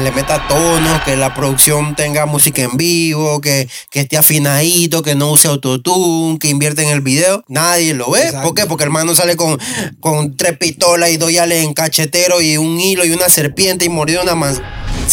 le meta tonos, que la producción tenga música en vivo, que, que esté afinadito, que no use autotune, que invierte en el video. Nadie lo ve. Exacto. ¿Por qué? Porque el hermano sale con, con tres pistolas y dos yales en cachetero y un hilo y una serpiente y mordió una más.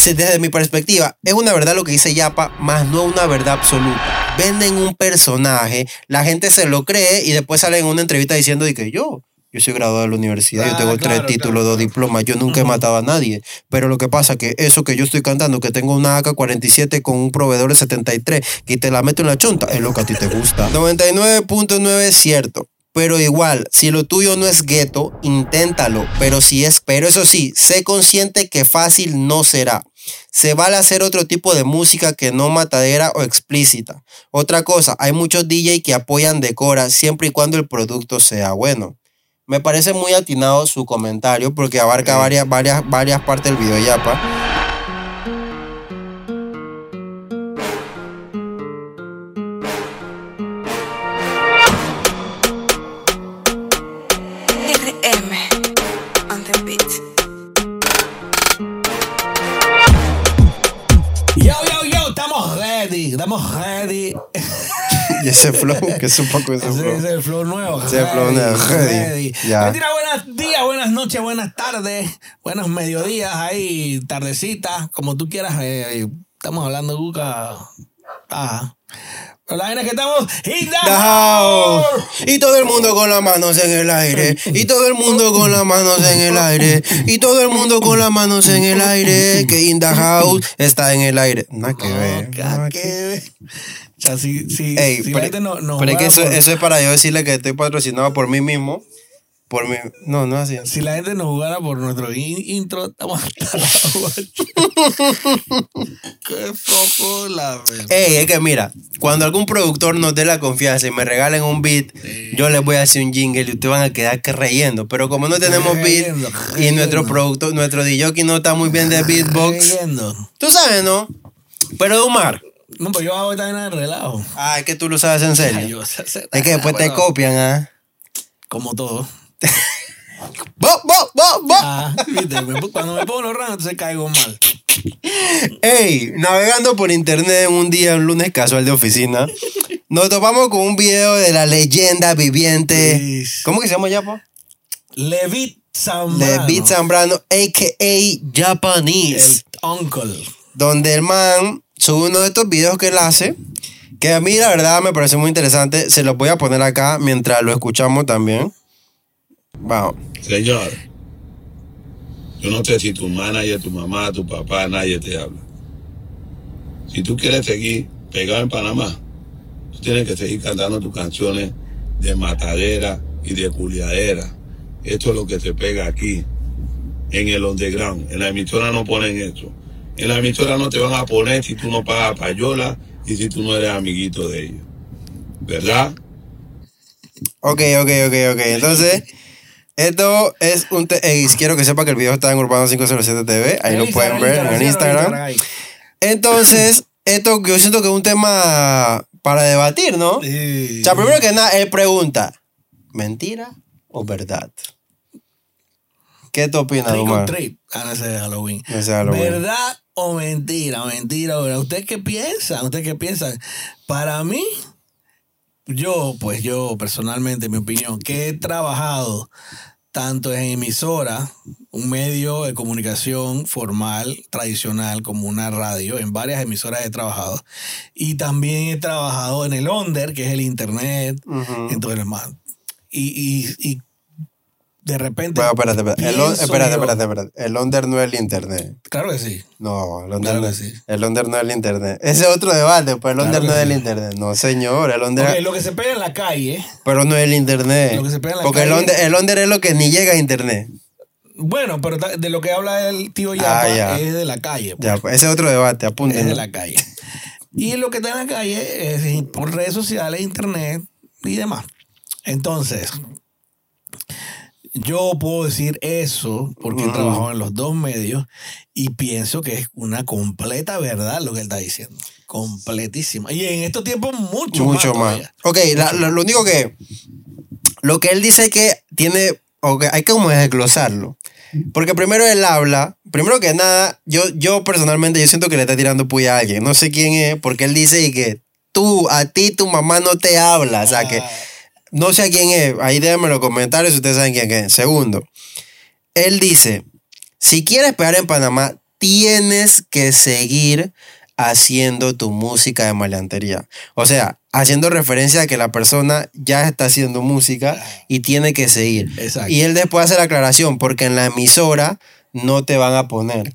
Desde mi perspectiva, es una verdad lo que dice Yapa, más no una verdad absoluta. Venden un personaje, la gente se lo cree y después sale en una entrevista diciendo de que yo, yo soy graduado de la universidad, yo Ah, tengo claro, tres títulos, claro. dos diplomas, yo nunca he matado a nadie. Pero lo que pasa que eso que yo estoy cantando, que tengo una AK-47 con un proveedor de 73, que te la meto en la chonta, es lo que a ti te gusta. 99.9 es cierto. Pero igual, si lo tuyo no es gueto, inténtalo. Pero si es, pero eso sí, sé consciente que fácil no será. Se vale hacer otro tipo de música que no matadera o explícita. Otra cosa, hay muchos DJ que apoyan Decora siempre y cuando el producto sea bueno. Me parece muy atinado su comentario porque abarca varias, varias, varias partes del video Yapa. RM on the beat. Yo, yo, yo, estamos ready, estamos ready. Y ese flow, que es un poco ese Ese flow. es el flow nuevo. Ese es el flow nuevo, ready. Ya. Mentira, buenos días, buenas noches, buenas tardes, buenos mediodías ahí, tardecitas, como tú quieras. eh, estamos hablando, Cuca. Ajá. Pero la vaina es que estamos in the Dao. house. Y todo el mundo con las manos en el aire. Y todo el mundo con las manos en el aire. Y todo el mundo con las manos en el aire. Que in the house está en el aire. Nada que ver. Nada ¿qué que- ve? O sea, si, si, Ey, si la pero, gente no, no pero es que eso, por- eso es para yo decirle que estoy patrocinado por mí mismo. Por mí. No, no es así. Si la gente nos jugara por nuestro in- intro, estamos hasta la. Qué poco la verdad. Ey, es que mira, cuando algún productor nos dé la confianza y me regalen un beat, yo les voy a hacer un jingle y ustedes van a quedar que reyendo. Pero como no tenemos beat y nuestro reyendo. productor, nuestro DJ no está muy bien de beatbox, tú sabes, ¿no? Pero Omar, No, pues yo hago esta vaina de relajo. ah, es que tú lo sabes en Ay, serio. yo sé hacer- Es que después te copian, ¿ah? Como todo. ¡Bo, bo, bo, bo! Ah, viste, cuando me pongo los rangos, entonces caigo mal. Ey, navegando por internet un día, un lunes casual de oficina, nos topamos con un video de la leyenda viviente. ¿Cómo que se llama ya, po? Levit Zambrano. Beat Zambrano, a.k.a. Japanese. El uncle. Donde el man sube uno de estos videos que él hace, que a mí la verdad me parece muy interesante. Se los voy a poner acá mientras lo escuchamos también. Vamos. Señor, yo no sé si tu manager, tu mamá, tu papá, nadie te habla. Si tú quieres seguir pegado en Panamá, tú tienes que seguir cantando tus canciones de matadera y de culiadera. Esto es lo que se pega aquí, en el underground. En la emisora no ponen eso. En la emisora no te van a poner si tú no pagas payola y si tú no eres amiguito de ellos. ¿Verdad? Ok, ok, ok, ok. Entonces, esto es un... te- Ey, quiero que sepa que el video está en Urbano 507 TV. Ahí lo pueden ver en Instagram. Entonces, esto yo siento que es un tema para debatir, ¿no? Sí. O sea, primero que nada, él pregunta, ¿mentira o verdad? ¿Qué tú opinas, Trick Omar? treat. Ah, Halloween. Halloween. ¿Verdad o mentira? Mentira, ¿verdad? ¿Usted qué piensa? ¿Usted qué piensa? Para mí, yo, pues yo personalmente, mi opinión, que he trabajado tanto en emisora, un medio de comunicación formal, tradicional, como una radio, en varias emisoras he trabajado, y también he trabajado en el under, que es el internet, Ujú. entonces, hermano, y, y, y de repente... Bueno, espérate, espérate. El, espérate, espérate, espérate. El under no es el internet. Claro que sí. No, el under, Claro no, que sí. el under no es el internet. Ese es otro debate, pero el Claro under no es el internet. No, señor, el under... Lo que se pega en la calle, Pero no es el internet. Lo que se pega en la Porque el calle- el under es lo que ni llega a internet. bueno, pero de lo que habla el tío Yapa Ah, ya. es de la calle. pues, Ya, pues, ese es otro debate, es apunten. de la calle. Y lo que está en la calle es por redes sociales, internet y demás. Entonces, yo puedo decir eso porque he trabajado en los dos medios y pienso que es una completa verdad lo que él está diciendo. Completísima. Y en estos tiempos mucho, Mucho más. más. Ok, la- lo, lo único que. Lo que él dice que tiene. Ok, hay que como desglosarlo. Porque primero él habla, primero que nada, yo, yo personalmente yo siento que le está tirando puya a alguien. No sé quién es, porque él dice y que tú, a ti tu mamá no te habla. O sea que Ah, no sé a quién es. Ahí déjenme en los comentarios si ustedes saben quién es. Segundo, él dice, si quieres pegar en Panamá, tienes que seguir haciendo tu música de maleantería. O sea, haciendo referencia a que la persona ya está haciendo música y tiene que seguir. Exacto. Y él después hace la aclaración, porque en la emisora no te van a poner.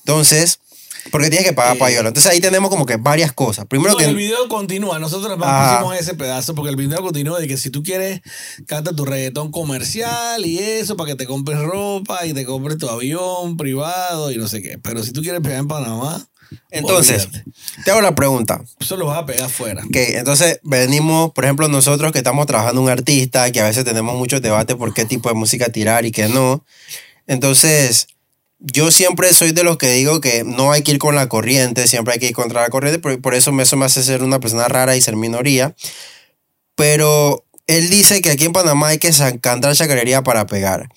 Entonces, porque tienes que pagar Eh, payola. Entonces ahí tenemos como que varias cosas. Primero No, que... el video continúa. Nosotros Ah. pusimos ese pedazo porque el video continúa de que si tú quieres, canta tu reggaetón comercial y eso para que te compres ropa y te compres tu avión privado y no sé qué. Pero si tú quieres pegar en Panamá, Entonces, olvídate. te hago la pregunta. eso lo vas a pegar afuera. Ok, entonces venimos, por ejemplo, nosotros que estamos trabajando un artista, que a veces tenemos muchos debates por qué tipo de música tirar y qué no. Entonces, yo siempre soy de los que digo que no hay que ir con la corriente, siempre hay que ir contra la corriente, por, por eso me- eso me hace ser una persona rara y ser minoría. Pero él dice que aquí en Panamá hay que cantar chacarería para pegar.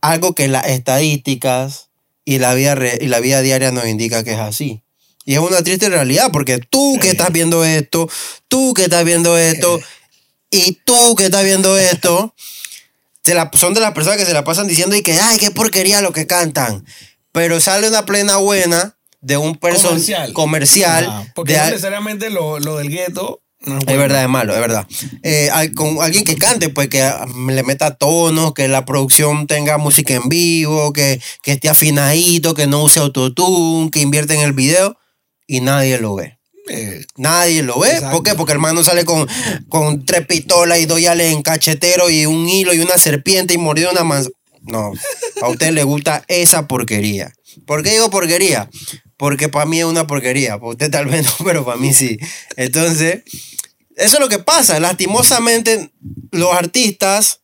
Algo que las estadísticas y la vida, re- y la vida diaria nos indica que es así. Y es una triste realidad porque tú que estás viendo esto, tú que estás viendo esto y tú que estás viendo esto, se la- son de las personas que se la pasan diciendo y que, ay, qué porquería lo que cantan. Pero sale una plena buena de un person Comercial. comercial. Porque de no al- necesariamente lo, lo del gueto. no es bueno. verdad, es malo, es verdad. Eh, con alguien que cante, pues que ah, le meta tonos, que la producción tenga música en vivo, que, que esté afinadito, que no use autotune, que invierte en el video y nadie lo ve. Eh, Nadie lo ve. Exacto. ¿Por qué? Porque el hermano sale con, con tres pistolas y dos yales en cachetero y un hilo y una serpiente y mordió una manzana. No, a usted le gusta esa porquería. ¿Por qué digo porquería? Porque para mí es una porquería. Para usted tal vez no, pero para mí sí. Entonces, eso es lo que pasa. Lastimosamente, los artistas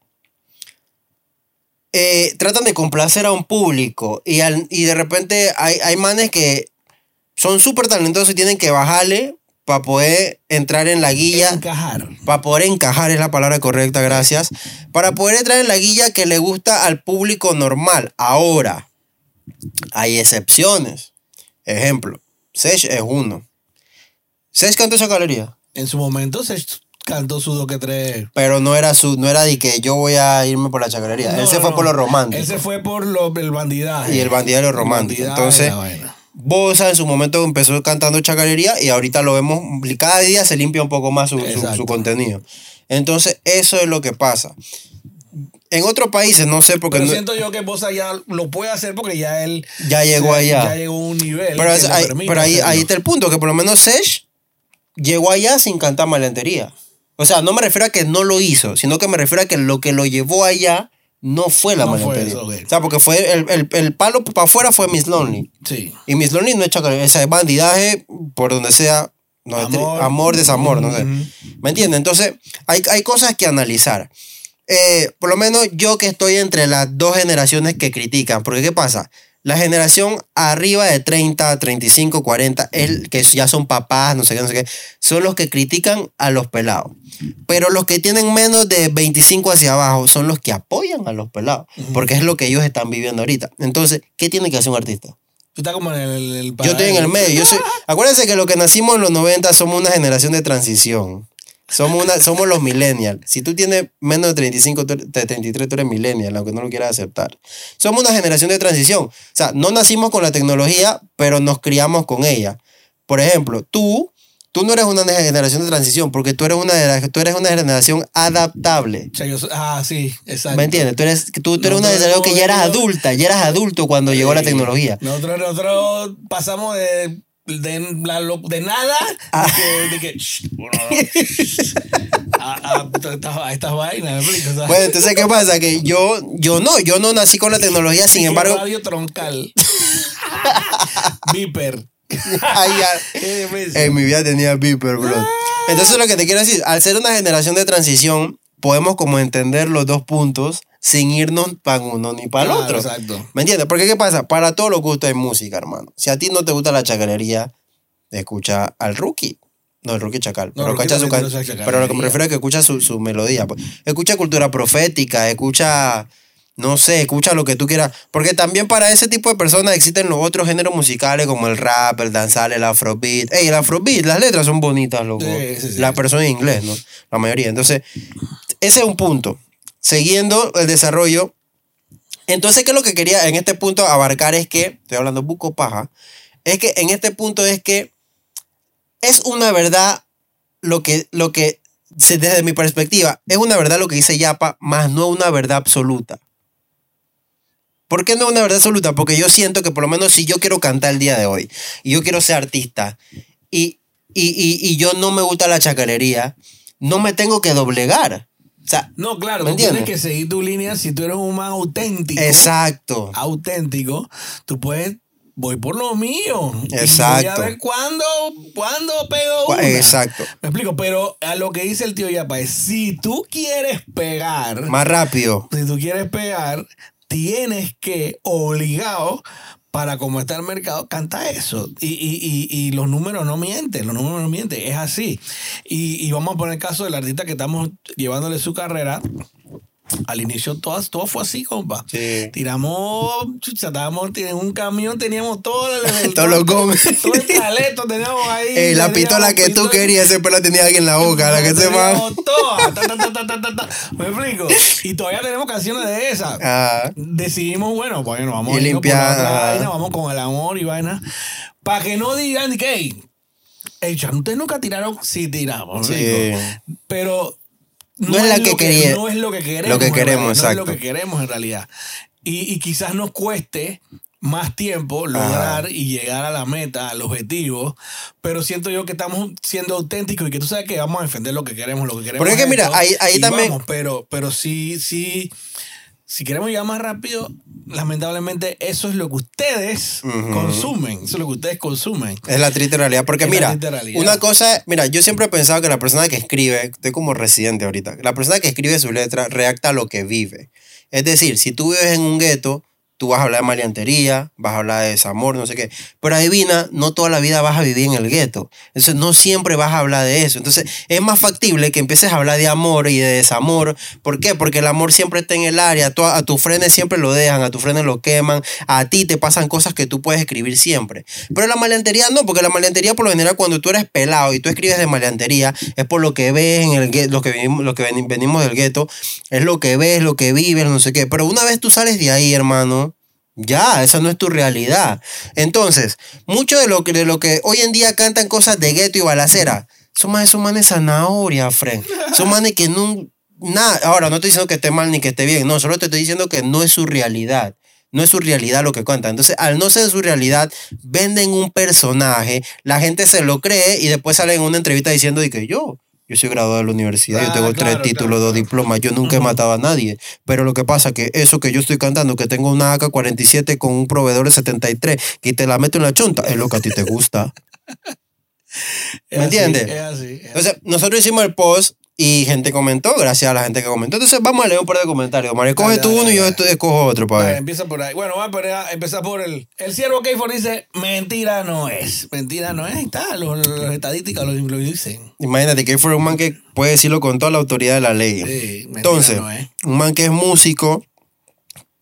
eh, tratan de complacer a un público y, al- y de repente hay, hay manes que son súper talentosos y tienen que bajarle para poder entrar en la guilla, encajar. para poder encajar es la palabra correcta, gracias, para poder entrar en la guilla que le gusta al público normal. Ahora, hay excepciones. Ejemplo, Sech es uno. Sech cantó esa galería, En su momento se cantó su dos que tres. pero no era su, no era de que yo voy a irme por la chacalería. Él No, se no, fue no. por lo romántico. Él se fue por lo, el bandidaje. Y el bandidaje romántico. Entonces. Bosa en su momento empezó cantando chacarería y ahorita lo vemos, cada día se limpia un poco más su, su- Exacto. su contenido. Entonces, eso es lo que pasa. En otros países, no sé, porque Pero no- siento yo que Bosa ya lo puede hacer porque ya él ya llegó allá. ya llegó a un nivel. pero es- pero ahí, ahí está el punto, que por lo menos Sesh llegó allá sin cantar malentería. O sea, no me refiero a que no lo hizo, sino que me refiero a que lo que lo llevó allá no fue la No ok. O sea, porque fue el, el, el palo para afuera fue Miss Lonely. Sí. Y Miss Lonely no es ese es bandidaje por donde sea. No, Amor. amor, desamor, no sé. ¿Me entiendes? Entonces, hay, hay cosas que analizar. Eh, por lo menos yo que estoy entre las dos generaciones que critican. Porque, ¿qué pasa? La generación arriba de 30, 35, 40, el, que ya son papás, no sé qué, no sé qué, son los que critican a los pelados. Pero los que tienen menos de 25 hacia abajo son los que apoyan a los pelados. Porque es lo que ellos están viviendo ahorita. Entonces, ¿qué tiene que hacer un artista? Tú estás como en el, el Yo estoy en el medio. Yo soy, acuérdense que los que nacimos en los 90 somos una generación de transición. Somos, una, somos los millennials. Si tú tienes menos de 35, tú eres- de 33, tú eres millennial, aunque no lo quieras aceptar. Somos una generación de transición. O sea, no nacimos con la tecnología, pero nos criamos con ella. Por ejemplo, tú, tú no eres una generación de transición, porque tú eres una, tú eres una generación adaptable. O sea, yo ah, sí, exacto. ¿Me entiendes? Tú eres, tú, tú eres una generación que ya eras adulta, ya eras adulto cuando llegó la tecnología. Nosotros, nosotros pasamos de, de, la de nada Ah. de que, de que, shh, bueno, a, a- a estas- a estas vainas, sea, Bueno, entonces, ¿qué pasa? Que yo, yo no, yo no nací con la tecnología, sin embargo, Radio troncal. Viper. ay, en mi vida tenía Viper, bro. Entonces, lo que te quiero decir, al ser una generación de transición, podemos como entender los dos puntos sin irnos para uno ni para el otro. Exacto. ¿Me entiendes? Porque, ¿qué pasa? Para todos los gustos hay música, hermano. Si a ti no te gusta la chacarería, escucha al rookie. No, el rookie chacal. No, pero, Rookie escucha su pero lo que me chacalería. refiero es que escucha su, su melodía. pues. Escucha cultura profética, escucha no sé, escucha lo que tú quieras. Porque también para ese tipo de personas existen los otros géneros musicales como el rap, el danzar, el afrobeat. Ey, el afrobeat, las letras son bonitas, loco. Sí, sí, sí. La persona en inglés, ¿no? La mayoría. Entonces, ese es un punto. Siguiendo el desarrollo. Entonces, ¿qué es lo que quería en este punto abarcar? Es que, estoy hablando buco paja, es que en este punto es que es una verdad lo que, lo que desde mi perspectiva, es una verdad lo que dice Yapa, más no una verdad absoluta. ¿Por qué no una verdad absoluta? Porque yo siento que por lo menos si yo quiero cantar el día de hoy y yo quiero ser artista y, y, y, y yo no me gusta la chacarería, no me tengo que doblegar. O sea, No, claro, ¿Me tú tienes que seguir tu línea. Si tú eres un man auténtico, exacto. auténtico, tú puedes, voy por lo mío. Y voy a Exacto. ver cuándo, cuándo pego una. exacto. Me explico, pero a lo que dice el tío Yapa es, si tú quieres pegar, Más rápido. si tú quieres pegar, tienes que, obligado, para cómo está el mercado, canta eso. Y, y, y, y los números no mienten, los números no mienten, es así. Y, y vamos a poner el caso del artista que estamos llevándole su carrera. Al inicio todo, todo fue así, compa. Sí. Tiramos, chucha, estábamos en un camión, teníamos todo el, Todos los gomes. todo el talento teníamos ahí. Ey, la pistola que tú querías, siempre la tenía alguien en la boca, la que se va. ¿Me explico? Y todavía tenemos canciones de esas. Ah, Decidimos, bueno, bueno, vamos Y a irnos por limpiar, otra ajá. vaina, vamos con el amor y vaina. Para que no digan que, hey, ustedes nunca tiraron, sí tiramos, ¿me Sí. Pero No es la que quería- No es lo que queremos. lo que queremos, realidad, No es exacto. lo que queremos en realidad. Y, y quizás nos cueste más tiempo lograr y llegar a la meta, al objetivo, pero siento yo que estamos siendo auténticos y que tú sabes que vamos a defender lo que queremos, lo que queremos. Porque es que mira, ahí- ahí también- vamos, pero, pero sí, sí, si queremos llegar más rápido, lamentablemente eso es lo que ustedes consumen, eso es lo que ustedes consumen. es la triste realidad. Porque Es mira, realidad. una cosa, mira, yo siempre he pensado que la persona que escribe, estoy como residente ahorita, la persona que escribe su letra reacta a lo que vive. Es decir, si tú vives en un gueto, tú vas a hablar de maleantería, vas a hablar de desamor, no sé qué. Pero adivina, no toda la vida vas a vivir en el gueto. Entonces, no siempre vas a hablar de eso. Entonces, es más factible que empieces a hablar de amor y de desamor. ¿Por qué? Porque el amor siempre está en el área. A tus frenes siempre lo dejan, a tus frenes lo queman. A ti te pasan cosas que tú puedes escribir siempre. Pero la maleantería no, porque la maleantería por lo general cuando tú eres pelado y tú escribes de maleantería es por lo que ves en el gueto, lo que venimos, lo que veni- venimos del gueto, es lo que ves, lo que vives, no sé qué. Pero una vez tú sales de ahí, hermano, ya, esa no es tu realidad. Entonces, mucho de lo que, de lo que hoy en día cantan cosas de gueto y balacera, son manes, son manes zanahoria, friend. Son manes que no... Ahora no estoy diciendo que esté mal ni que esté bien, no, solo te estoy diciendo que no es su realidad. No es su realidad lo que cuentan. Entonces, al no ser su realidad, venden un personaje, la gente se lo cree y después salen en una entrevista diciendo de que yo, yo soy graduado de la universidad, yo Ah, tengo claro, tres títulos, claro, dos diplomas, yo nunca he matado a nadie. Pero lo que pasa que eso que yo estoy cantando, que tengo una AK-47 con un proveedor de 73, que te la meto en la chonta, es lo que a ti te gusta. Es ¿Me entiendes? Es es así. Entonces, nosotros hicimos el post y gente comentó, gracias a la gente que comentó. Entonces, vamos a leer un par de comentarios. Mario, coge tú uno y yo escojo otro para ver. empieza por ahí. Bueno, vamos a empezar por el. El siervo Keyford dice: Mentira no es. Mentira no es. Ahí está. Los, los estadísticas lo, lo dicen. Imagínate que fue un man que puede decirlo con toda la autoridad de la ley. Sí, mentira Entonces, no es. un man que es músico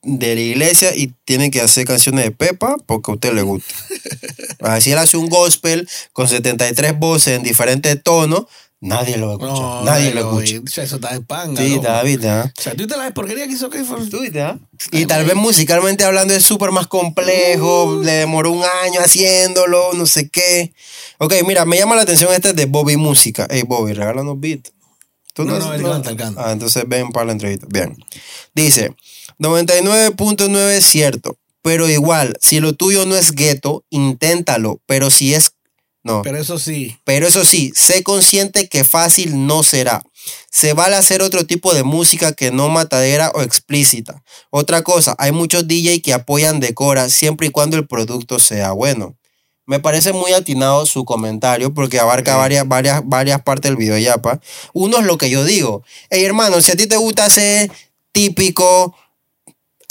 de la iglesia y tiene que hacer canciones de Pepa porque a usted le gusta. Así él hace un gospel con 73 voces en diferentes tonos, nadie lo escucha. No, nadie lo no, escucha. y- Eso está de panga. Sí, loco. David, ¿ah? O sea, tú te la porquería que hizo Keyford. Tú ¿ah? Y tal vez musicalmente hablando es súper más complejo, le demoró un año haciéndolo, no sé qué. Ok, mira, me llama la atención este de Bobby Música. Hey, Bobby, regálanos beat. ¿Tú No, no, él canta, él canta. Ah, entonces ven para la entrevista. Bien. Dice, 99.9 es cierto, pero igual, si lo tuyo no es gueto, inténtalo, pero si es... No, Pero eso sí. pero eso sí, sé consciente que fácil no será. Se vale hacer otro tipo de música que no matadera o explícita. Otra cosa, hay muchos DJ que apoyan Decora siempre y cuando el producto sea bueno. Me parece muy atinado su comentario porque abarca varias, varias, varias partes del video yapa. Uno es lo que yo digo. Hey hermano, si a ti te gusta hacer típico,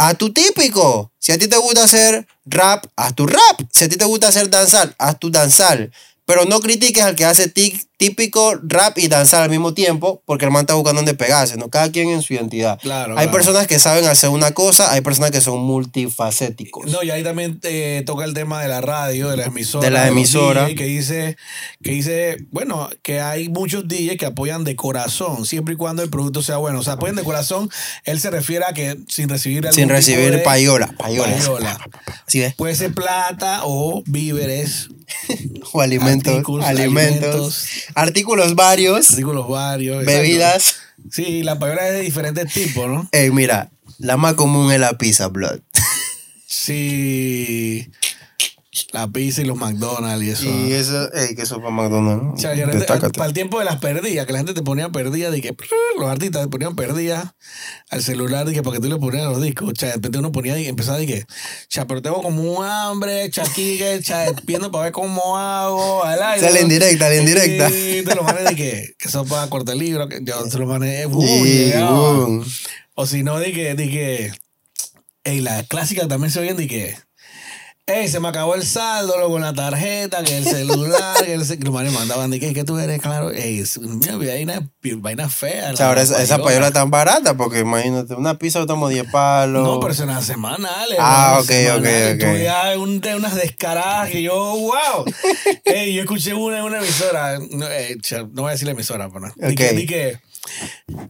haz tu típico. Si a ti te gusta hacer rap, haz tu rap. Si a ti te gusta hacer danzar, haz tu danzar. Pero no critiques al que hace tic- típico rap y danzar al mismo tiempo, porque el man está buscando donde pegarse, ¿no? Cada quien en su identidad. Claro, hay claro. personas que saben hacer una cosa, hay personas que son multifacéticos. No, y ahí también eh, toca el tema de la radio, de la emisora. De la emisora. DJ, que dice, que dice, bueno, que hay muchos DJs que apoyan de corazón, siempre y cuando el producto sea bueno. O sea, apoyan de corazón, él se refiere a que sin recibir algún Sin recibir de payola, payola. payola. Puede ser plata o víveres, O alimentos, Artículos, alimentos, alimentos. Artículos varios, artículos varios. exacto. bebidas. Sí, la payola es de diferentes tipos, ¿no? Ey, mira, la más común es la pizza, blood. Sí. La pizza y los McDonald's y eso. Y eso, ey, que eso para McDonald's. ¿no? O sea, gente- Destácate. para el tiempo de las perdidas, que la gente te ponía perdidas, de que los artistas te ponían perdidas al celular, de que para que tú le ponías los discos. O sea, de repente uno ponía y empezaba de que, cha, pero tengo como un hambre, chaquique, cha, viendo para ver cómo hago, al aire. Sale en directa, la indirecta. Y te los manes de que, que eso para cortar el libro, que yo se los manes, uh, Y, llegaba. boom. O si no, de que, de que, ey, la clásica también se oían de que, ey, se me acabó el saldo, luego con la tarjeta, que el celular, que el ce- que los manes mandaban de que, que tú eres, claro, ey, es- mira, vaina, vaina fea. O sea, ahora esa, esa payola tan barata, porque imagínate, una pizza costamos 10 palos. No, pero las semanales. Ah, ok, Semanales. ok, ok. veías un- de unas descaradas que yo, wow. Ey, yo escuché una en una emisora, no, eh, no voy a decir la emisora, pero no. Di que, Ok. di que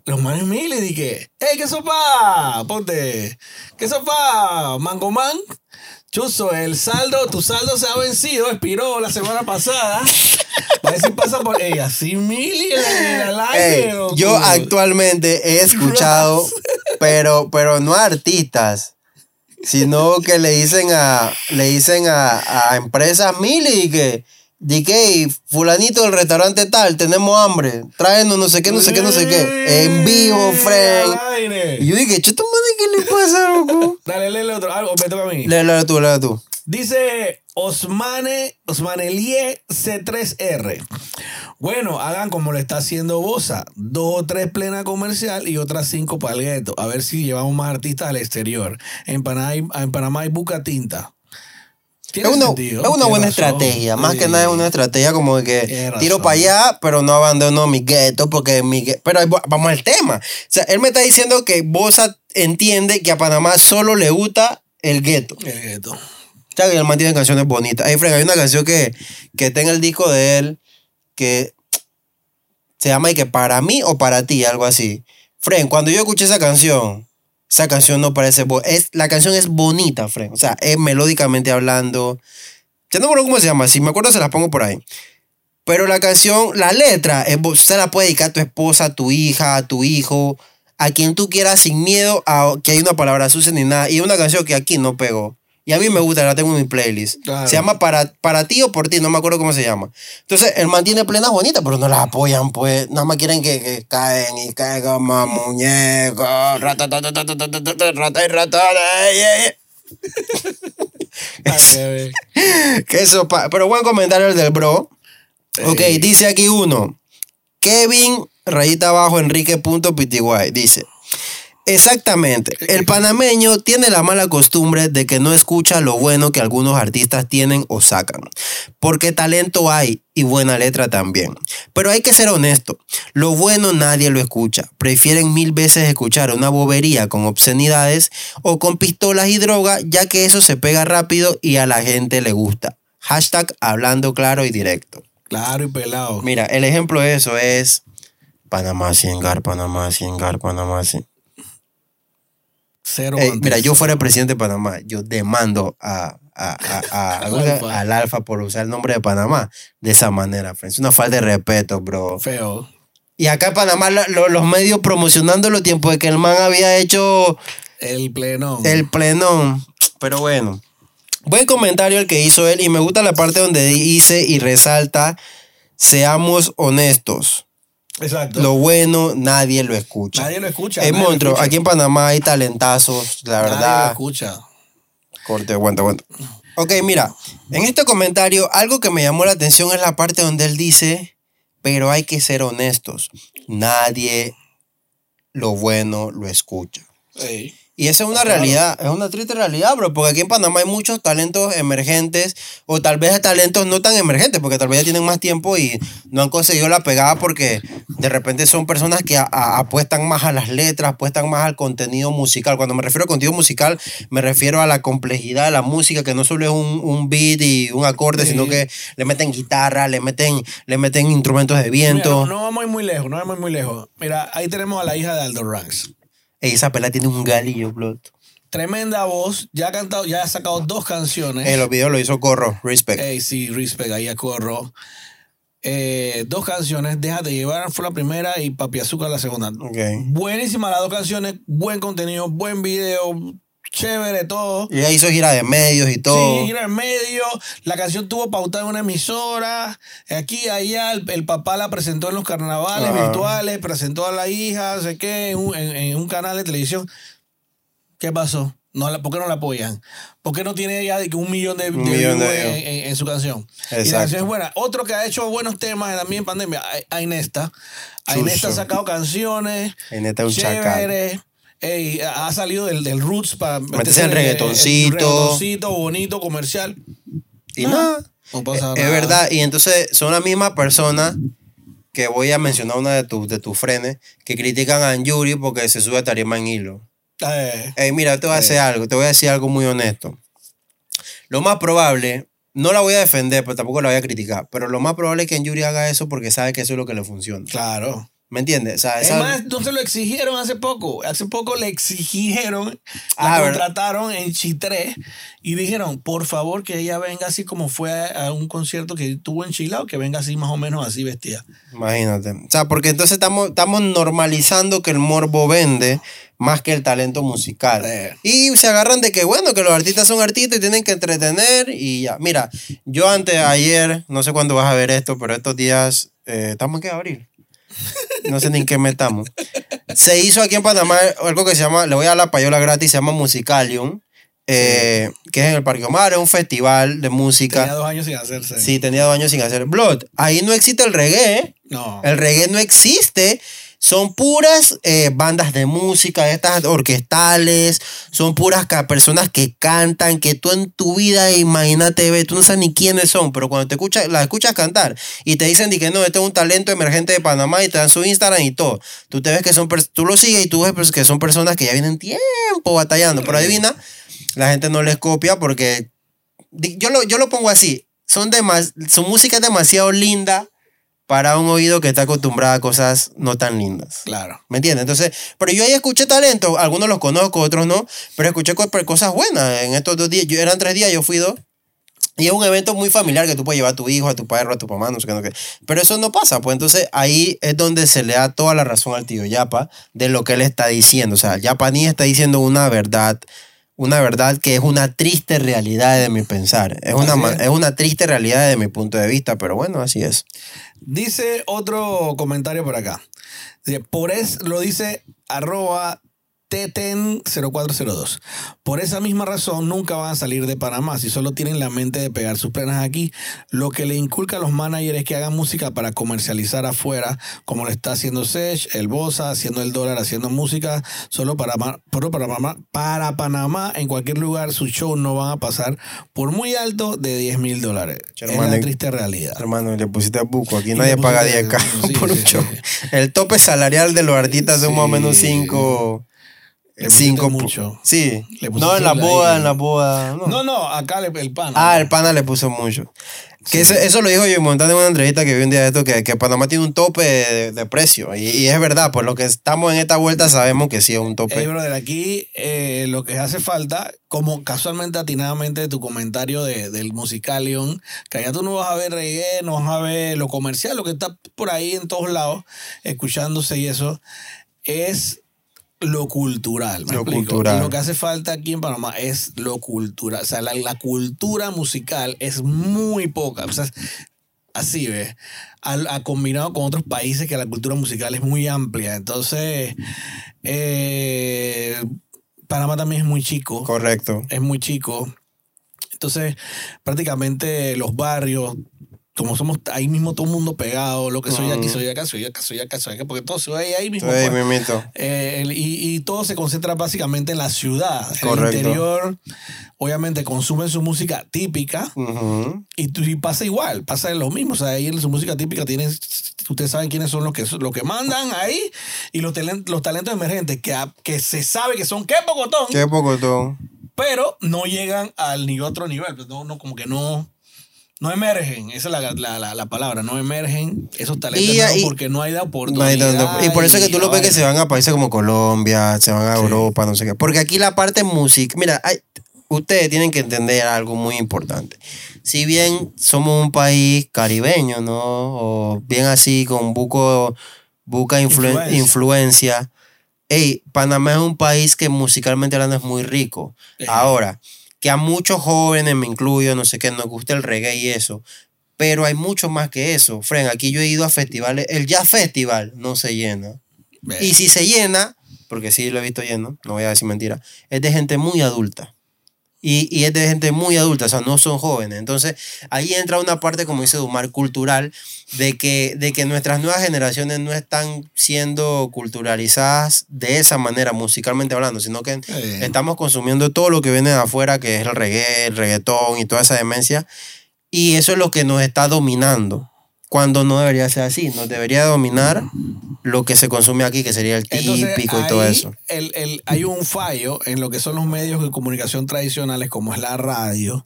los manes miles, di que, ey, ¿qué sopa? Ponte, ¿qué sopa? Mangomán. Chuzo, el saldo, tu saldo se ha vencido, expiró la semana pasada. A ver si pasa por. Ey, así mil el aire. Ey, yo actualmente he escuchado, pero, pero no a artistas, sino que le dicen a, le dicen a, a empresas mil y que, que fulanito del restaurante tal, tenemos hambre, tráenos no sé qué, no sé qué, no sé qué, en vivo, aire. Y yo dije, chuto madre, ¿qué le pasa, loco? Dale, léele otro. Algo, me toca a mí. Léelo tú, léelo tú. Dice Osmane, Osmanelie C3R. Bueno, hagan como lo está haciendo Bosa. Dos o tres plena comercial y otras cinco para el gueto. A ver si llevamos más artistas al exterior. En Panamá hay, en Panamá hay buca tinta. Es una, sentido, es una buena razón. estrategia. Más que nada es una estrategia como de que tiro para allá, pero no abandono mi gueto porque mi gueto. Pero ahí va- vamos al tema. O sea, él me está diciendo que Bosa entiende que a Panamá solo le gusta el gueto. El gueto. O sea, que él mantiene canciones bonitas. Hey, Frank, hay una canción que, que está en el disco de él que se llama y que para mí o para ti, algo así. Fren, cuando yo escuché esa canción, esa canción no parece... Es, la canción es bonita, Fren. O sea, es melódicamente hablando. Ya no me acuerdo cómo se llama. Si me acuerdo, se la pongo por ahí. Pero la canción, la letra, es se la puede dedicar a tu esposa, a tu hija, a tu hijo, a quien tú quieras, sin miedo a que hay una palabra sucia ni nada. Y es una canción que aquí no pegó. Y a mí me gusta, la tengo en mi playlist. Claro. Se llama para, para ti o por ti, no me acuerdo cómo se llama. Entonces, el man tiene plenas bonitas, pero no las apoyan, pues. Nada más quieren que, que caen y caigan más muñecos. Rata, rata, rata, rata, rata, que eso pero buen comentario el del bro. Sí. Ok, dice aquí uno. Kevin, rayita abajo, Enrique.pty. Dice. Exactamente. El panameño tiene la mala costumbre de que no escucha lo bueno que algunos artistas tienen o sacan. Porque talento hay y buena letra también. Pero hay que ser honesto. Lo bueno nadie lo escucha. Prefieren mil veces escuchar una bobería con obscenidades o con pistolas y droga, ya que eso se pega rápido y a la gente le gusta. Hashtag hablando claro y directo. Claro y pelado. Mira, el ejemplo de eso es Panamá sin gar, Panamá sin gar, Panamá sin. Cero Ey, contexto. mira, yo fuera presidente de Panamá, yo demando a, a- a- Al. Alfa. al Alfa por usar el nombre de Panamá de esa manera. Es una falta de respeto, bro. Feo. Y acá en Panamá lo- lo- los medios promocionándolo tiempo de que el man había hecho El pleno. el plenón. Pero bueno. Buen comentario el que hizo él y me gusta la parte donde dice y resalta, seamos honestos. Exacto. Lo bueno nadie lo escucha. Nadie lo escucha. Es lo monstruo. Aquí en Panamá hay talentazos, la Nadie lo verdad. escucha. Corte, aguanta, aguanta. Ok, mira, en este comentario algo que me llamó la atención es la parte donde él dice, pero hay que ser honestos. Nadie lo bueno lo escucha. Ey. Y esa es una realidad, es una triste realidad, bro, porque aquí en Panamá hay muchos talentos emergentes, o tal vez talentos no tan emergentes, porque tal vez ya tienen más tiempo y no han conseguido la pegada porque de repente son personas que a- a- apuestan más a las letras, apuestan más al contenido musical. Cuando me refiero a contenido musical, me refiero a la complejidad de la música, que no solo es un, un beat y un acorde, Sí. sino que le meten guitarra, le meten, le meten instrumentos de Mira, viento. no, no vamos ir muy lejos, no vamos muy lejos. Mira, ahí tenemos a la hija de Aldo Ranks. Esa pela tiene un galillo, blood. Tremenda voz, ya ha cantado, ya ha sacado dos canciones. En los videos lo hizo Corro, respect. Ey, sí, respect, ahí a corro. Eh, dos canciones, Déjate llevar fue la primera y Papi Azúcar la segunda. Ok. Buenísimas las dos canciones, buen contenido, buen video, chévere todo. Y ella hizo gira de medios y todo. Sí, gira en medio. La canción tuvo pautada en una emisora. Aquí, allá, el, el papá la presentó en los carnavales virtuales, presentó a la hija, no sé qué, en un, en- en un canal de televisión. ¿Qué pasó? No, ¿Por qué no la apoyan? ¿Por qué no tiene ya de un millón de, Un de millón de en, views. en- en su canción? Y la Exacto. canción es buena. Otro que ha hecho buenos temas también en pandemia, Ainesta. Ainesta ha sacado canciones. Ainesta es un chacal. Ey, ha salido del, del Roots para Meterse en reggaetoncito. reggaetoncito bonito, comercial. Y Ah, nada. no pasa Es nada. verdad. Y entonces son la misma persona que voy a mencionar una de tus de tus frenes que critican a Yuri porque se sube a tarima en hilo. Eh, Ey, mira, te voy a hacer algo, te voy a decir algo muy honesto. Lo más probable, no la voy a defender, pero tampoco la voy a criticar, pero lo más probable es que Yuri haga eso porque sabe que eso es lo que le funciona. claro. ¿Me entiendes? O sea, Es esa- más, no se lo exigieron hace poco. Hace poco le exigieron, Ah, la ¿verdad? contrataron en Chitré y dijeron, por favor, que ella venga así como fue a, un concierto que tuvo en Chilao, que venga así más o menos así vestida. Imagínate. O sea, porque entonces estamos, estamos normalizando que el morbo vende más que el talento musical. Eh. Y se agarran de que, bueno, que los artistas son artistas y tienen que entretener y ya. Mira, yo antes, ayer, no sé cuándo vas a ver esto, pero estos días, eh, ¿estamos en qué? Abril. No sé ni en qué metamos. Se hizo aquí en Panamá algo que se llama, le voy a dar la payola gratis, se llama Musicalium, eh, que es en el Parque Omar, es un festival de música. Tenía dos años sin hacerse. Sí, tenía dos años sin hacer Blood. Ahí no existe el reggae. No. El reggae no existe. Son puras eh, bandas de música, estas orquestales, son puras personas que cantan, que tú en tu vida, imagínate, ve, tú no sabes ni quiénes son, pero cuando te escuchas, las escuchas cantar y te dicen que no, este es un talento emergente de Panamá y te dan su Instagram y todo, tú te ves que son, tú lo sigues y tú ves pues, que son personas que ya vienen tiempo batallando, pero adivina, la gente no les copia porque yo lo, yo lo pongo así, son demas, su música es demasiado linda para un oído que está acostumbrado a cosas no tan lindas. Claro. ¿Me entiendes? Entonces, pero yo ahí escuché talento, algunos los conozco, otros no, pero escuché cosas buenas. En estos dos días, yo, eran tres días, yo fui dos. Y es un evento muy familiar que tú puedes llevar a tu hijo, a tu perro, a tu mamá, no sé qué, no sé qué. Pero eso no pasa, pues entonces ahí es donde se le da toda la razón al tío Yapa de lo que él está diciendo. O sea, Yapa ni está diciendo una verdad, una verdad que es una triste realidad de mi pensar. Es una, es. es una triste realidad de mi punto de vista, pero bueno, así es. Dice otro comentario por acá. Por es, lo dice arroba Teten0402. Por esa misma razón nunca van a salir de Panamá si solo tienen la mente de pegar sus plenas aquí. Lo que le inculca a los managers es que hagan música para comercializar afuera, como lo está haciendo Sech, el Bosa, haciendo el dólar, haciendo música solo para, solo para, Panamá, para Panamá. En cualquier lugar sus shows no van a pasar por muy alto de 10 mil dólares. Es la triste realidad. Hermano, le pusiste a buco. Aquí Y nadie paga pusiste- 10k sí, por sí, un show. sí. El tope salarial de los artistas son más o menos Sí. 5. Le 5 mucho. Sí. Le No, en la boda, en la boda. No. No, no, acá le- el pan. Ah, el pana le puso mucho. Que eso, eso lo dijo yo Montana en una entrevista que vi un día de esto, que, que Panamá tiene un tope de, de precio. Y, y es verdad, por lo que estamos en esta vuelta sabemos que sí es un tope. Ey, brother, aquí eh, lo que hace falta, como casualmente atinadamente tu comentario de, del musicalion, que allá tú no vas a ver reggae, no vas a ver lo comercial, lo que está por ahí en todos lados, escuchándose y eso, es lo cultural. ¿me Lo explico? cultural. Lo que hace falta aquí en Panamá es lo cultural. O sea, la, la cultura musical es muy poca. O sea, así, ¿ves? Al- a combinado con otros países que la cultura musical es muy amplia. Entonces, eh, Panamá también es muy chico. Correcto. Es muy chico. Entonces, prácticamente los barrios como somos ahí mismo todo el mundo pegado, lo que soy aquí, Ujú. soy acá, soy acá, soy acá, soy acá, porque todo se ve ahí mismo. Ahí pues. mismito. Eh, y, y todo se concentra básicamente en la ciudad. Correcto. El interior, obviamente, consumen su música típica y, y pasa igual, pasa lo mismo. O sea, ahí en su música típica tienen, ustedes saben quiénes son los que, los que mandan ahí y los, talen- los talentos emergentes que, a- que se sabe que son qué pocotón, Qué pocotón. pero no llegan al ni otro nivel. pues, No, no, como que no. No emergen, esa es la, la, la, la palabra, no emergen esos talentos Y- nuevos y- porque no hay la No hay oportunidad. tanto- Y por eso es que tú lo ves que se van a países como Colombia, se van a Sí. Europa, no sé qué. Porque aquí la parte música, mira, hay- ustedes tienen que entender algo muy importante. Si bien somos un país caribeño, ¿no? O bien así con buco, buca influen- Influencia. influencia. Ey, Panamá es un país que musicalmente hablando es muy rico. Sí. Ahora, que a muchos jóvenes, me incluyo, no sé qué, nos gusta el reggae y eso. Pero hay mucho más que eso. Fren, aquí yo he ido a festivales. El Jazz Festival no se llena. Y si se llena, porque sí lo he visto lleno, no voy a decir mentira, es de gente muy adulta. Y, y es de gente muy adulta, o sea, no son jóvenes. Entonces, ahí entra una parte, como dice Dumar, cultural, de que, de que nuestras nuevas generaciones no están siendo culturalizadas de esa manera, musicalmente hablando, sino que Sí. estamos consumiendo todo lo que viene de afuera, que es el reggae, el reggaetón y toda esa demencia. Y eso es lo que nos está dominando. Cuando no debería ser así, nos debería dominar lo que se consume aquí, que sería el Entonces, típico y todo eso. el- el- hay un fallo en lo que son los medios de comunicación tradicionales, como es la radio.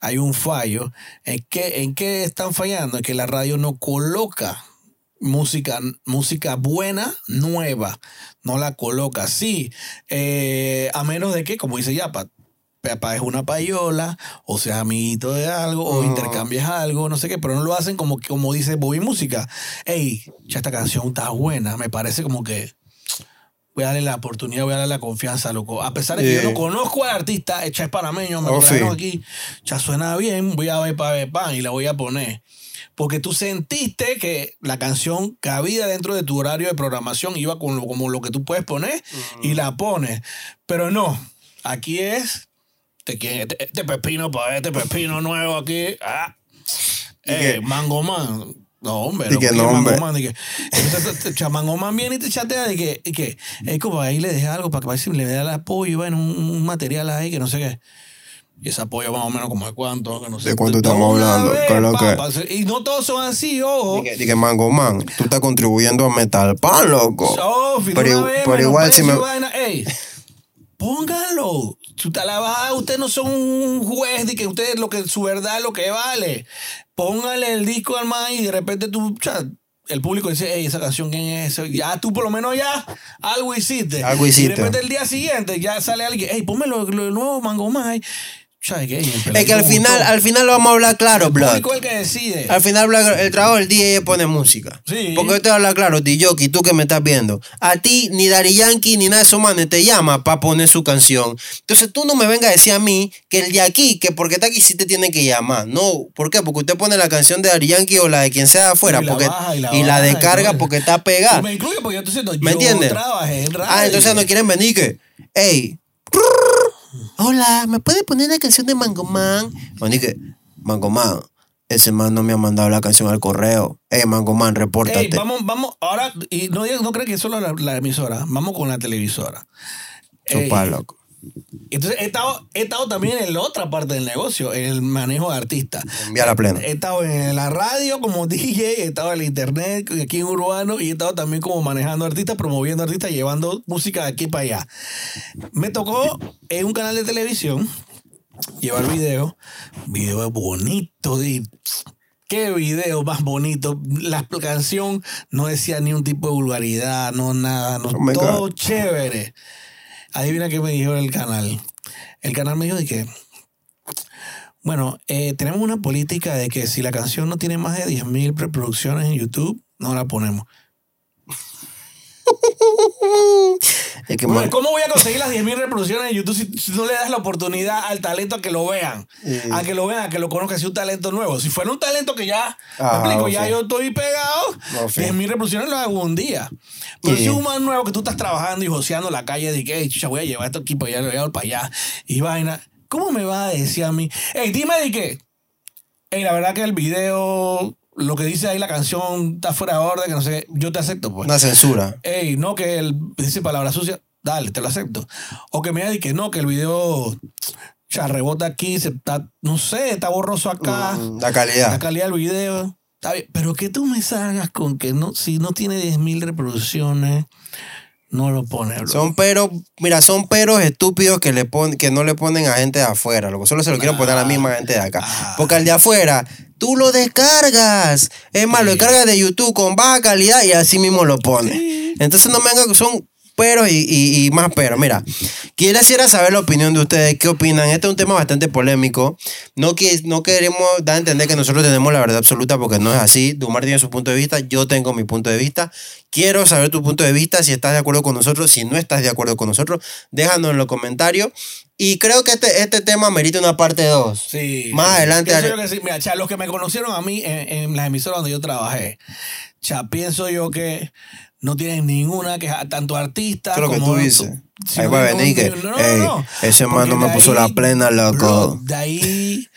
Hay un fallo. ¿En qué, en qué están fallando? En que la radio no coloca música, música buena, nueva. No la coloca. Sí, eh, a menos de que, como dice Yapa, es una payola, o sea, amiguito de algo, o intercambias algo, no sé qué, pero no lo hacen como, como dice Bobby Música. Ey, ya esta canción está buena, me parece como que voy a darle la oportunidad, voy a darle la confianza, loco. A pesar de que Yeah. yo no conozco al artista, echa es panameño, me Oh, sí. aquí, ya suena bien, voy a ver para ver pan y la voy a poner. Porque tú sentiste que la canción cabía dentro de tu horario de programación, iba con lo- como lo que tú puedes poner y la pones. Pero no, aquí es te quieren- este, este pepino para este pepino nuevo aquí. Ah. ¿Y Eh? Mango Man. No, hombre. ¿Y no, Man, de que, entonces, Mango Man viene y te chatea de que, y que es como ahí le dejé algo para que parece le dé el apoyo, bueno, un, un material ahí que no sé qué. Y ese apoyo más o menos como de cuánto, que no sé. ¿De cuánto De estamos hablando? vez, ¿Qué es lo que? Y no todos son así, ojo. Dije, dije, Mango Man, tú estás contribuyendo a Metal Pan, loco. Sofi, de Pero- una vez, pero igual si me- y vaina. Ey, póngalo. Usted la baja, ustedes no son un juez de que ustedes lo que su verdad es lo que vale. Póngale el disco al man y de repente tú, cha, el público dice, hey, esa canción, ¿quién es? Ya tú por lo menos ya algo hiciste. Algo Y hiciste. de repente el día siguiente ya sale alguien, hey, ponme lo, lo nuevo Mango Man. Cha, que, "Ey, el Es que al final, gustó". al final lo vamos a hablar claro, el Blood. público es el que decide. Al final, el trabajo del DJ es poner música. Sí. Porque yo te voy a hablar claro, DJ, tú que me estás viendo. A ti, ni Dari Yankee, ni nada de esos manes te llama para poner su canción. Entonces tú no me vengas a decir a mí que el de aquí, que porque está aquí sí te tiene que llamar. No, ¿por qué? Porque usted pone la canción de Dari Yankee o la de quien sea afuera. Y la porque, baja, y la y la baja, descarga porque está pegada. me incluye porque yo estoy diciendo, ¿Me yo entiendes? trabajé en radio. Ah, entonces no quieren venir que, hey, hola, ¿me puede poner la canción de Mango Man? Bueno, que, Mango Man, ese man no me ha mandado la canción al correo. Hey, Mango Man, repórtate. Ey, vamos, vamos, ahora, y no, no crees que es solo la, la emisora, vamos con la televisora. Ey, Chupa, loco. Entonces he estado, he estado también en la otra parte del negocio, en el manejo de artistas. Envía la plena. He estado en la radio como DJ, he estado en la internet aquí en Urbano y he estado también como manejando artistas, promoviendo artistas, llevando música de aquí para allá. Me tocó en un canal de televisión llevar video, video bonito, de, qué video más bonito. La canción no decía ni un tipo de vulgaridad, no nada, no, Oh todo God. chévere. Adivina qué me dijo el canal. El canal me dijo de que bueno, eh, tenemos una política de que si la canción no tiene más de 10.000 reproducciones en YouTube, no la ponemos. Es que Bueno, man- ¿Cómo voy a conseguir las 10.000 reproducciones en YouTube si, si no le das la oportunidad al talento a que lo vean? A que lo vean, a que lo conozcan, si es un talento nuevo. Si fuera un talento que ya, Ah, explico, ya yo estoy pegado, No, sí. 10.000 reproducciones lo hago un día. Pero si un más nuevo que tú estás trabajando y joseando la calle de que, "Ey, chucha, voy a llevar esto aquí para allá, lo voy a llevar para allá, y vaina, ¿cómo me vas a decir a mí? Ey, dime de qué. Ey, la verdad que el video, lo que dice ahí la canción está fuera de orden, que no sé, yo te acepto, pues. Una censura. Ey, no que él dice palabras sucias, dale, te lo acepto. O que me diga que no, que el video ya rebota aquí, se está, no sé, está borroso acá. Mm, La calidad. La calidad del video. Pero que tú me salgas con que no, si no tiene 10.000 reproducciones, no lo pones, bro. Son peros, mira, son peros estúpidos que, le pon, que no le ponen a gente de afuera, loco. Solo se lo quieren poner a la misma gente de acá. Ah. Porque al de afuera, tú lo descargas. Es más, lo descargas de YouTube con baja calidad y así mismo lo pones. Entonces no me vengan, son peros y, y- y más peros. Mira, quisiera saber la opinión de ustedes. ¿Qué opinan? Este es un tema bastante polémico. No, que, no queremos dar a entender que nosotros tenemos la verdad absoluta porque no es así. Dumar tiene su punto de vista, yo tengo mi punto de vista. Quiero saber tu punto de vista, si estás de acuerdo con nosotros, si no estás de acuerdo con nosotros, déjanos en los comentarios. Y creo que este, este tema merita una parte 2. Sí. Más adelante Pienso haré- yo que sí. Mira, cha, los que me conocieron a mí en, en las emisoras donde yo trabajé, cha, pienso yo que no tienen ninguna queja, tanto artistas ¿Qué es lo que como... tú dices? Ahí no, va a venir que, no, no, "Ey, no. ese man no me puso la plena, loco". bro, de ahí,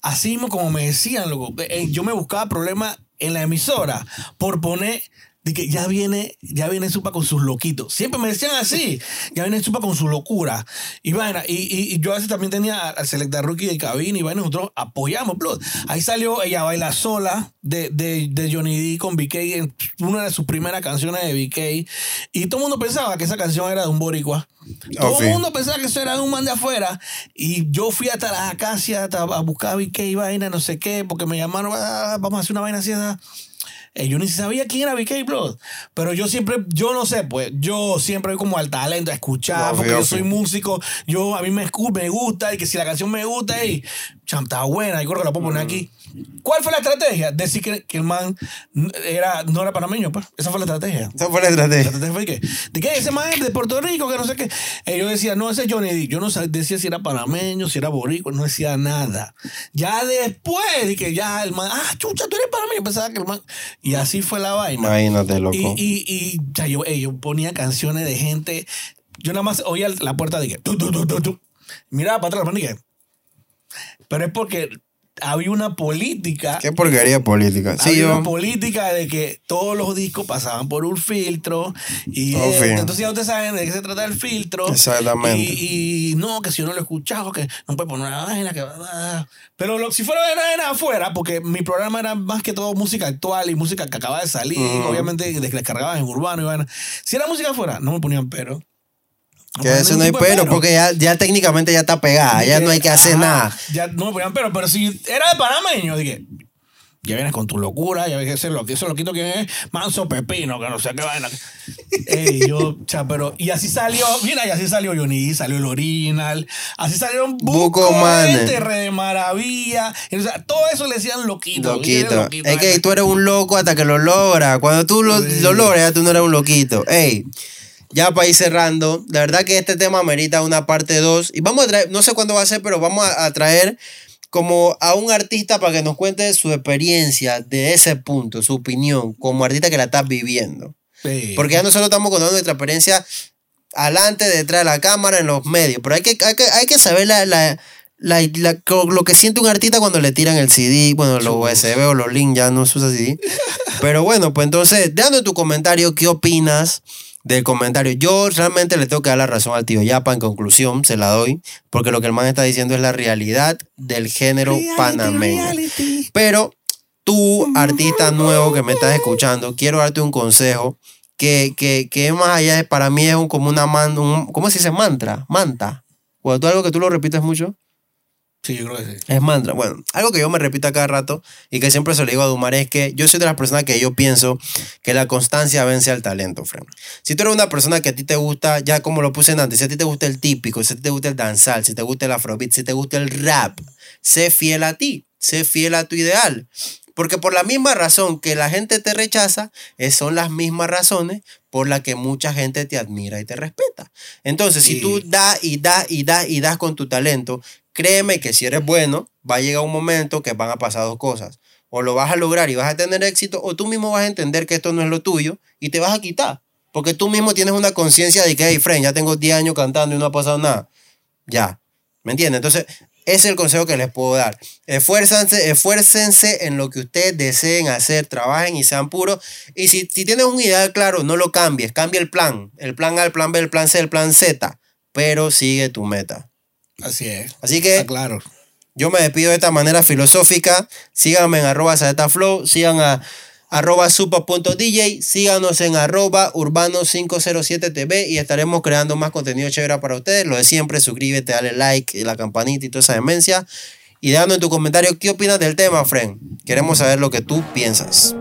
así mismo como me decían, loco, eh, yo me buscaba problemas en la emisora por poner de que ya viene, ya viene Supa con sus loquitos. Siempre me decían así, ya viene Supa con su locura. Y vaina, y, y- y yo a veces también tenía al Selecta Rookie de cabina y vaina, nosotros apoyamos, bro. Ahí salió Ella Baila Sola de, de, de Johnny D con BK en una de sus primeras canciones de BK. Y todo el mundo pensaba que esa canción era de un boricua. Todo Ok. el mundo pensaba que eso era de un man de afuera. Y yo fui hasta las acacias hasta a buscar BK y vaina, no sé qué, porque me llamaron, "Ah, vamos a hacer una vaina así. esa". Eh, yo ni sabía quién era BK Blood. Pero yo siempre, yo no sé, pues, yo siempre voy como al talento a escuchar, No, porque yo soy músico, yo a mí me, me gusta, y que si la canción me gusta, y cham, está buena, yo creo que la puedo poner aquí. ¿Cuál fue la estrategia? Decir que, que el man era, no era panameño, pues. Esa fue la estrategia. Esa fue la La estrategia. estrategia fue que, de que ese man es de Puerto Rico, que no sé qué. Eh, yo decía, no, ese es Johnny D. Yo no decía si era panameño, si era boricua, no decía nada. Ya después, de que ya el man, ah, chucha, tú eres panameño. Pensaba que el man. Y así fue la vaina. Imagínate, loco. Y, y, y ya yo, eh, yo ponía canciones de gente. Yo nada más oía la puerta de que. Tu, tu, tu. Miraba para atrás, man, y que. Pero es porque había una política. Qué porquería política. Sí, había yo. una política de que todos los discos pasaban por un filtro. Y Oh, eh, entonces ya ustedes saben de qué se trata el filtro. Exactamente. Y, y no, que si yo no lo he escuchado, que no puede poner una vaina. Que, pero lo- si fuera de vaina afuera, porque mi programa era más que todo música actual y música que acaba de salir, Ujú. obviamente de que descargaban en urbano y vaina. Si era música afuera, no me ponían pero. No Que ponían eso no hay de pero, porque ya, ya técnicamente ya está pegada, ya no hay que hacer Ajá, nada. Ya no me ponían pero, pero si era de panameño, dije, ya vienes con tu locura, ya ves que ese lo, eso lo quito quién es, Manso Pepino, que no sé qué vaina. Ey, yo, cha, pero, y así salió, mira, y así salió Johnny, salió el original, así salieron Buco Buco Manes. de Maravilla, y, o sea, todo eso le decían loquito. Loquito. loquito, Es que vaina. tú eres un loco hasta que lo logras. Cuando tú lo, Sí. lo logras, ya tú no eres un loquito. Ey, ya para ir cerrando, la verdad que este tema merita una parte 2. Y vamos a traer, no sé cuándo va a ser, pero vamos a, a traer como a un artista para que nos cuente su experiencia de ese punto, su opinión, como artista que la estás viviendo. Sí. Porque ya nosotros estamos contando nuestra experiencia adelante, detrás de la cámara, en los medios. Pero hay que, hay que, hay que saber la, la- la- la- lo que siente un artista cuando le tiran el CD, bueno, los USB o los links, ya no se usa CD. Pero bueno, pues entonces, dando tu comentario, ¿qué opinas del comentario? Yo realmente le tengo que dar la razón al tío Yapa, en conclusión, se la doy, porque lo que el man está diciendo es la realidad del género Reality, panameño. reality. Pero tú, artista nuevo que me estás escuchando, quiero darte un consejo que, que, que más allá de, para mí es un, como una man, un, ¿cómo se dice? Mantra, manta. Cuando tú algo que tú lo repites mucho, Sí, yo creo que sí. es mantra. Bueno, algo que yo me repito a cada rato y que siempre se lo digo a Dumar es que yo soy de las personas que yo pienso que la constancia vence al talento, Fren. Si tú eres una persona que a ti te gusta, ya como lo puse antes, si a ti te gusta el típico, si a ti te gusta el danzal, si te gusta el afrobeat, si te gusta el rap, sé fiel a ti, sé fiel a tu ideal. Porque por la misma razón que la gente te rechaza, son las mismas razones por las que mucha gente te admira y te respeta. Entonces, si tú das y das y das y das con tu talento, créeme que si eres bueno, va a llegar un momento que van a pasar dos cosas. O lo vas a lograr y vas a tener éxito, o tú mismo vas a entender que esto no es lo tuyo y te vas a quitar. Porque tú mismo tienes una conciencia de que, hey, friend, ya tengo 10 años cantando y no ha pasado nada. Ya. ¿Me entiendes? Entonces, Ese es el consejo que les puedo dar. Esfuércense, esfuércense en lo que ustedes deseen hacer, trabajen y sean puros. Y si, si tienes un ideal claro, no lo cambies, cambia el plan. El plan A, el plan B, el plan C, el plan Z. Pero sigue tu meta. Así es. Así que Está claro. yo me despido de esta manera filosófica. Síganme en arroba Flow, sigan a arroba supa.dj, síganos en arroba urbano507tv y estaremos creando más contenido chévere para ustedes. Lo de siempre, suscríbete, dale like, y la campanita y toda esa demencia. Y dando en tu comentario qué opinas del tema, friend. Queremos saber lo que tú piensas.